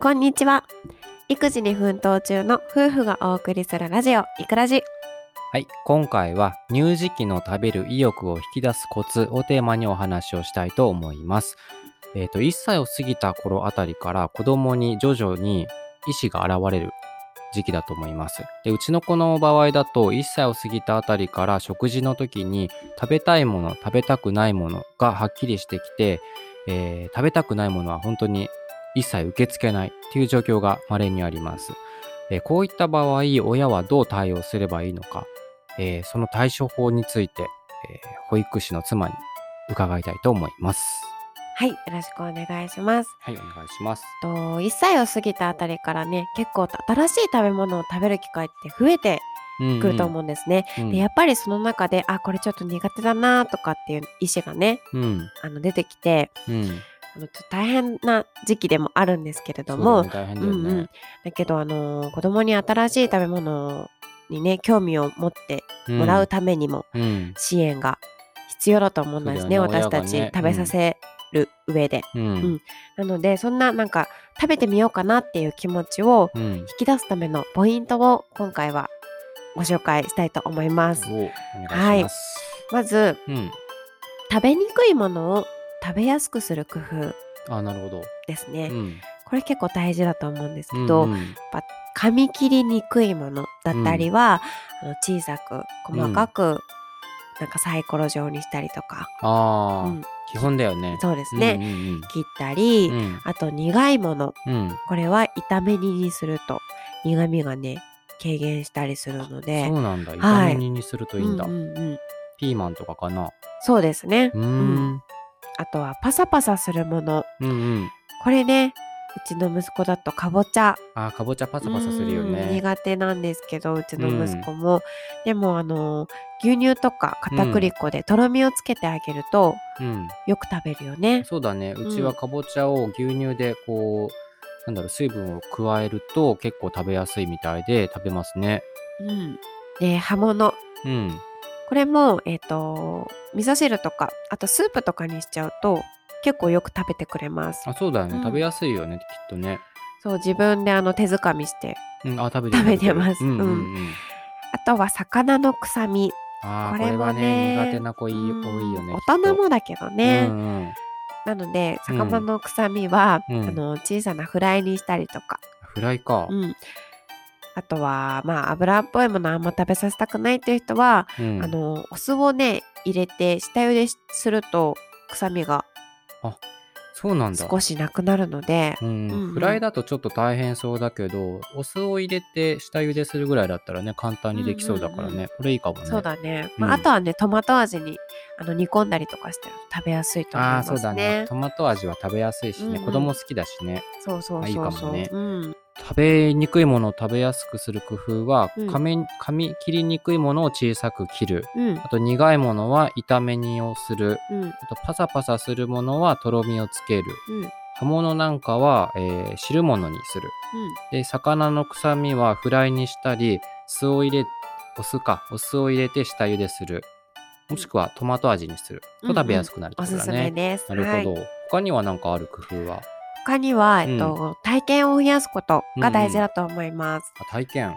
こんにちは。育児に奮闘中の夫婦がお送りするラジオ、いくらじ。はい、今回は乳児期の食べる意欲を引き出すコツをテーマにお話をしたいと思います。えっ、と、1歳を過ぎた頃あたりから子供に徐々に意思が現れる時期だと思います。で、うちの子の場合だと1歳を過ぎたあたりから食事の時に食べたいもの、食べたくないものがはっきりしてきて、えー食べたくないものは本当に一切受け付けないっていう状況が稀にあります。えーこういった場合、親はどう対応すればいいのか、えーその対処法について、えー保育士の妻に伺いたいと思います。はい、よろしくお願いします。はい、お願いします。と1歳を過ぎたあたりからね、結構新しい食べ物を食べる機会って増えてうんくると思うんですね。うん。でやっぱりその中で、あ、これちょっと苦手だなとかっていう意思がね、うん。あの出てきて、うん。あのちょっと大変な時期でもあるんですけれども。うんうんだけど、あの子供に新しい食べ物にね、興味を持ってもらうためにも、うん。支援が必要だと思うんですね、そうだよね私たち、食べさせる上で。うん。うんなので、そんななんか食べてみようかなっていう気持ちをうん。引き出すためのポイントを今回はご紹介したいと思います。おお願いしまず、うん。食べにくいものを食べやすくする工夫あ、なるほど。ですね。うん。これ結構大事だと思うんですけど、うんうん噛み切りにくいものだったりは、あの小さく細かく、なんかサイコロ状にしたりとか、ああ、うん基本だよね。そうですね、うんうん切ったり、うん。あと苦いものうん。これは炒め煮にすると苦味がね軽減したりするのでそうなんだ。はい炒め煮にするといいんだ。うんうんうんピーマンとかかな。そうですね、うん。あとはパサパサするものうんうん。これねうちの息子だとかぼちゃあー、かぼちゃパサパサするようんね。苦手なんですけどうちの息子も、でもあの牛乳とか片栗粉でとろみをつけてあげるとうん。よく食べるよね。そうだね。うちうんはかぼちゃを牛乳でこう、なんだろう、水分を加えると結構食べやすいみたいで食べますね。うん、で葉物うん。これも、えっと味噌汁とかあとスープとかにしちゃうと結構よく食べてくれます。あ、そうだよね。うん食べやすいよね、きっとね。そう自分であの手づかみしてうん、あ、食べて食べてますうんうんううんん。あとは魚の臭みああ、これれはね、ね苦手な子い多いうんよね。大人もだけどね、うんうん。なのでうん魚の臭みは、うんあの小さなフライにしたりとか、フライか。うんあとはまあ油っぽいものあんま食べさせたくないっていう人は、うんあのお酢をね入れて下茹ですると臭みがそうなんだ。少しなくなるので、うんうんうんフライだとちょっと大変そうだけど、お酢を入れて下茹でするぐらいだったらね、簡単にできそうだからね、うんうんこれいいかもね。そうだね、うんまあ、あとはねトマト味にあの煮込んだりとかしてると食べやすいと思いああ、ますね。そうだね。トマト味は食べやすいしね、うんうん子供好きだしね。そうそうあいいそうそう。かもねうん、食べにくいものを食べやすくする工夫は、うん噛み噛み切りにくいものを小さく切る。うん、あと苦いものは炒め煮をする。うん、あとパサパサするものはとろみをつける。うん、うん、葉物なんかは、えー汁物にする。で、魚の臭みはフライにしたり、酢を入れ、お酢か、お酢を入れて下茹でする。もしくはトマト味にする。と食べやすくなるっておすすことだね。めです。なるほど。はい、他には何かある工夫は？他には、えっと体験を増やすことが大事だと思います。あ体験。うん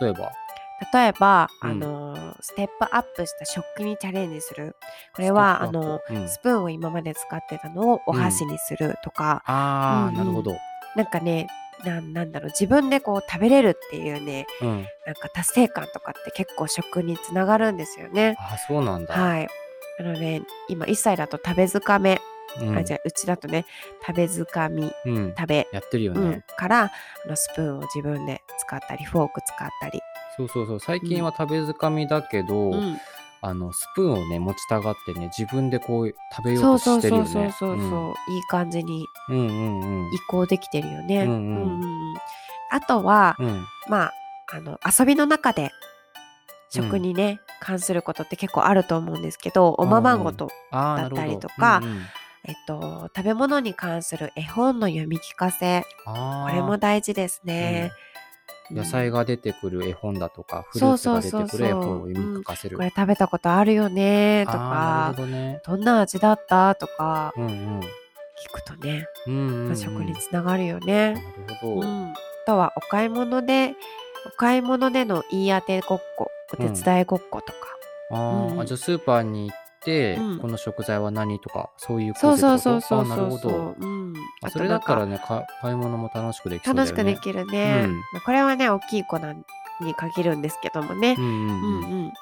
例えば。例えば、うんあのステップアップした食器にチャレンジするこれはあステップアッのプうんスプーンを今まで使ってたのをお箸にするとか、あー、うんうんなるほど。なんかねなんなんだろう自分でこう食べれるっていうねうん。なんか達成感とかって結構食につながるんですよね。あそうなんだ。はい。なので今1歳だと食べづかめ、うん、あじゃあうちだとね食べづかみうん。食べ、やってるようんね。からあのスプーンを自分で使ったりフォーク使ったり、そうそうそう。最近は食べづかみだけど、うんあの、スプーンをね、持ちたがってね、自分でこう食べよそううとそうそうしてるよね。そうそうそう、いい感じに。移行できてるよね。うんうんうんあとは、うん。まああの遊びの中で食にね、関することって結構あると思うんですけどおままごと、だった。りとかうんうんえっと、食べ物に関する絵本の読み聞かせこれも大事ですね。うん野菜が出てくる絵本だとか、フルそうーツが出てくる絵本を読み聞かせる。これ食べたことあるよねとかどね。どんな味だった？とかうんうん。聞くとね、うんうんうん食につながるよね。なるほど。うん、あとはお買い物でお買い物での言い当てごっこお手伝いごっことか、うんあじゃあスーパーに行うんこの食材は何とかそういうそうそうそそうそうなるほそうそど。う、うん、あそれだったらねねか買い物も楽しくできそうだよね。楽しくできるね、うんまあこれはね大きい子なんに限るんですけどもねう、んうんうんうん。うん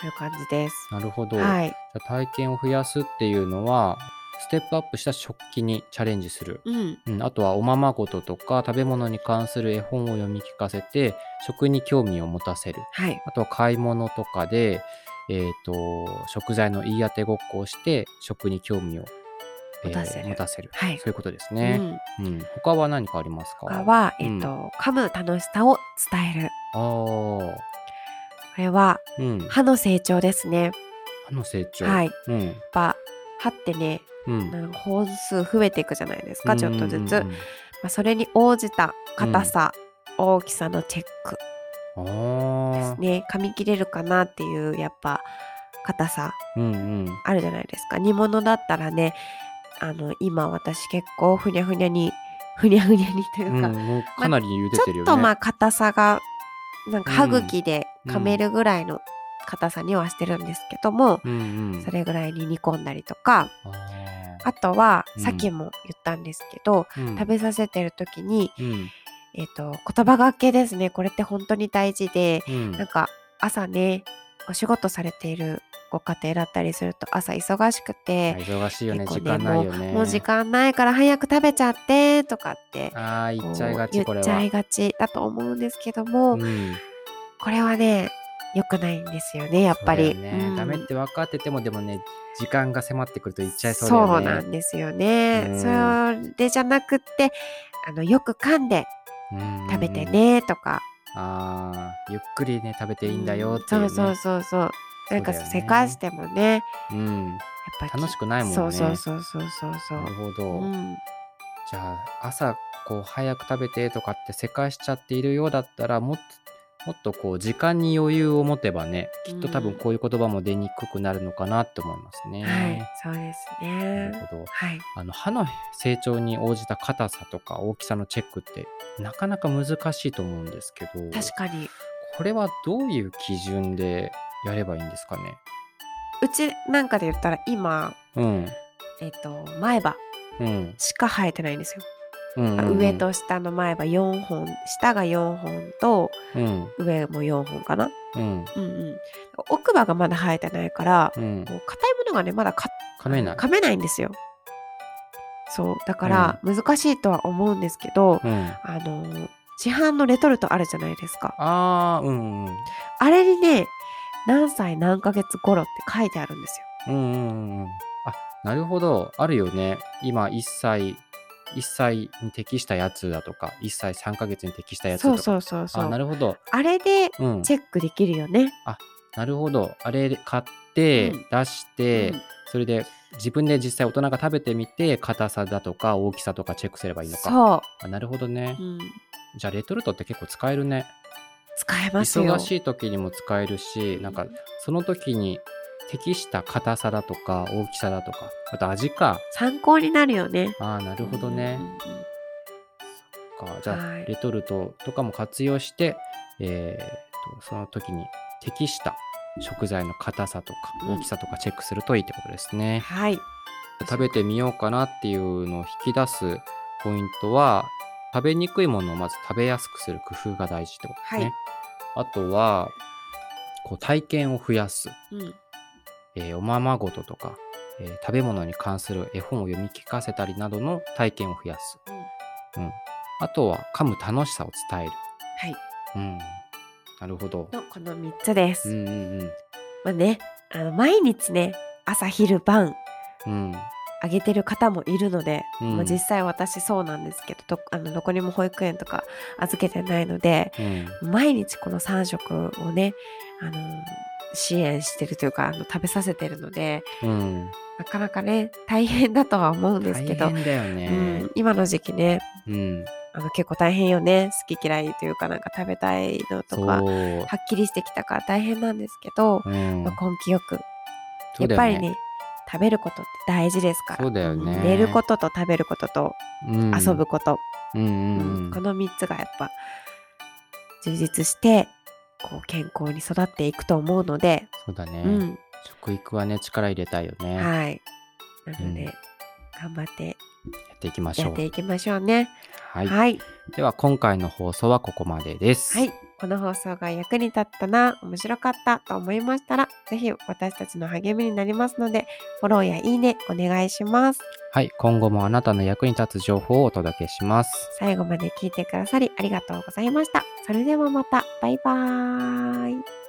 という感じです。なるほど。じはい、ゃあ体験を増やすっていうのはステップアップした食器にチャレンジする。うん、うん、あとはおままごととか食べ物に関する絵本を読み聞かせて食に興味を持たせる。はい、あとは買い物とかで、えー、と食材の言い当てごっこをして食に興味を、えー持たせる。持たせる。はい。そういうことですうね。ん、うん。他は何かありますか？他は、うんえっと噛む楽しさを伝える。あー。これはうん、歯の成長ですね。歯の成長。はい、やっうんぱ歯ってねうん、なんか本数増えていくじゃないですか、ちょっとずつ、うんうんまあ、それに応じた硬さ、大きさのチェック。うんであすね。噛み切れるかなっていうやっぱ硬さ。あるじゃないですか。煮物だったらねあの今私結構ふにゃふにゃにふにゃふにゃにというか、うん、もうかなり茹でちてるよね。ょっとまあ硬さがなんかうん。歯茎で噛めるぐらいの硬さにはしてるんですけども、うんうん、それぐらいに煮込んだりとかああとは、うん。さっきも言ったんですけど食べさせてる時に、うんえっと言葉がけですねこれって本当に大事でうんなんか朝ねお仕事されているご家庭だったりすると朝忙しくて、忙しいよね時結構間ないよね。もう時間ないから早く食べちゃってとかってああ言っちゃいがこち言っちゃいがちだと思うんですけども、うんこれはね良くないんですよねやっぱり。ねうんダメって分かっててもでもね時間が迫ってくると言っちゃいそうだよね。そうなんですよね。うんそれじゃなくってあのよく噛んでうん食べて。ねとか、ああゆっくりね食べていいんだよっていう、ね。そうそうそうそうなんかせかしてもねうん。やっぱき楽しくないもんね。そうそうそうそうそうそうなるほど。うんじゃあ朝こう早く食べてとかってせかしちゃっているようだったらもっともっとこう時間に余裕を持てばねきっと多分こういう言葉も出にくくなるのかなって思いますね。はいそうですなねるほど。はい。あの歯の成長に応じた硬さとか大きさのチェックってなかなか難しいと思うんですけど確かに。これはどういう基準でやればいいんですかね？うちなんかで言ったら今うん。えっ、と前歯うん。しか生えてないんですよ、うんあ上と下の前歯4本下が4本とうん上も4本かな？うん。うん。うん奥歯がまだ生えてないからうん。こう硬いものがねまだか噛めない。噛めないんですよ。そう。だから難しいとは思うんですけど、うん。あの市販のレトルトあるじゃないですか。あーうんうんあれにね何歳何ヶ月頃って書いてあるんですよ。うんうんうんうん。あなるほど。あるよね。今1歳1歳に適したやつだとか1歳3ヶ月に適したやつとか。そうそうそうあなるほど。あれでうん。チェックできるよね、なるほど。あれ買って、うん。出して、うん。それで自分で実際大人が食べてみて硬さだとか大きさとかチェックすればいいのか。そあなるほどね。う、、うん、じゃあレトルトって結構使えるね。使えますよ。忙しい時にも使えるしなんかその時に適した硬さだとか大きさだとかあと味か。参考になるよね。ああなるほどね、うんうんうん。か。じゃあ、はい。レトルトとかも活用して、えーとその時に適した食材の硬さとかうん。大きさとかチェックするといいってことですね。はい。食べてみようかなっていうのを引き出すポイントは食べにくいものをまず食べやすくする工夫が大事ってことですね。はい。あとはこう体験を増やす、うんえーおままごととか、えー食べ物に関する絵本を読み聞かせたりなどの体験を増やす。うんあとは噛む楽しさを伝える。はいうん、なるほど。のこの3つです、うんうんまあねあの毎日ね朝昼晩うん。うん。あげてる方もいるので、うんまあ、実際私そうなんですけどどあのどこにも保育園とか預けてないのでうん。毎日この3食をねあの支援してるというかあの食べさせてるのでうん。なかなかね大変だとは思うんですけど、大変だようねん。、今の時期ねうん。あの結構大変よね好き嫌いというかなんか食べたいのと。かはっきりしてきたから大変なんですけど、うんまあ、根気よく、やっぱりね食べることって大事ですからそうだよねん寝ることと食べることとうん遊ぶこと、うんこの3つがやっぱ充実してこう健康に育っていくと思うので、そうだね、うん。食育はね力入れたいよね、やはい。なので、うん。頑張ってっていきましやょう。っていきましょうね。はい、はい。では今回の放送はここまでです。はい。この放送が役に立ったな、面白かったと思いましたら、ぜひ私たちの励みになりますので、フォローやいいねお願いします。はい、今後もあなたの役に立つ情報をお届けします最後まで聞いてくださりありがとうございました。それではまた、バイバーイ。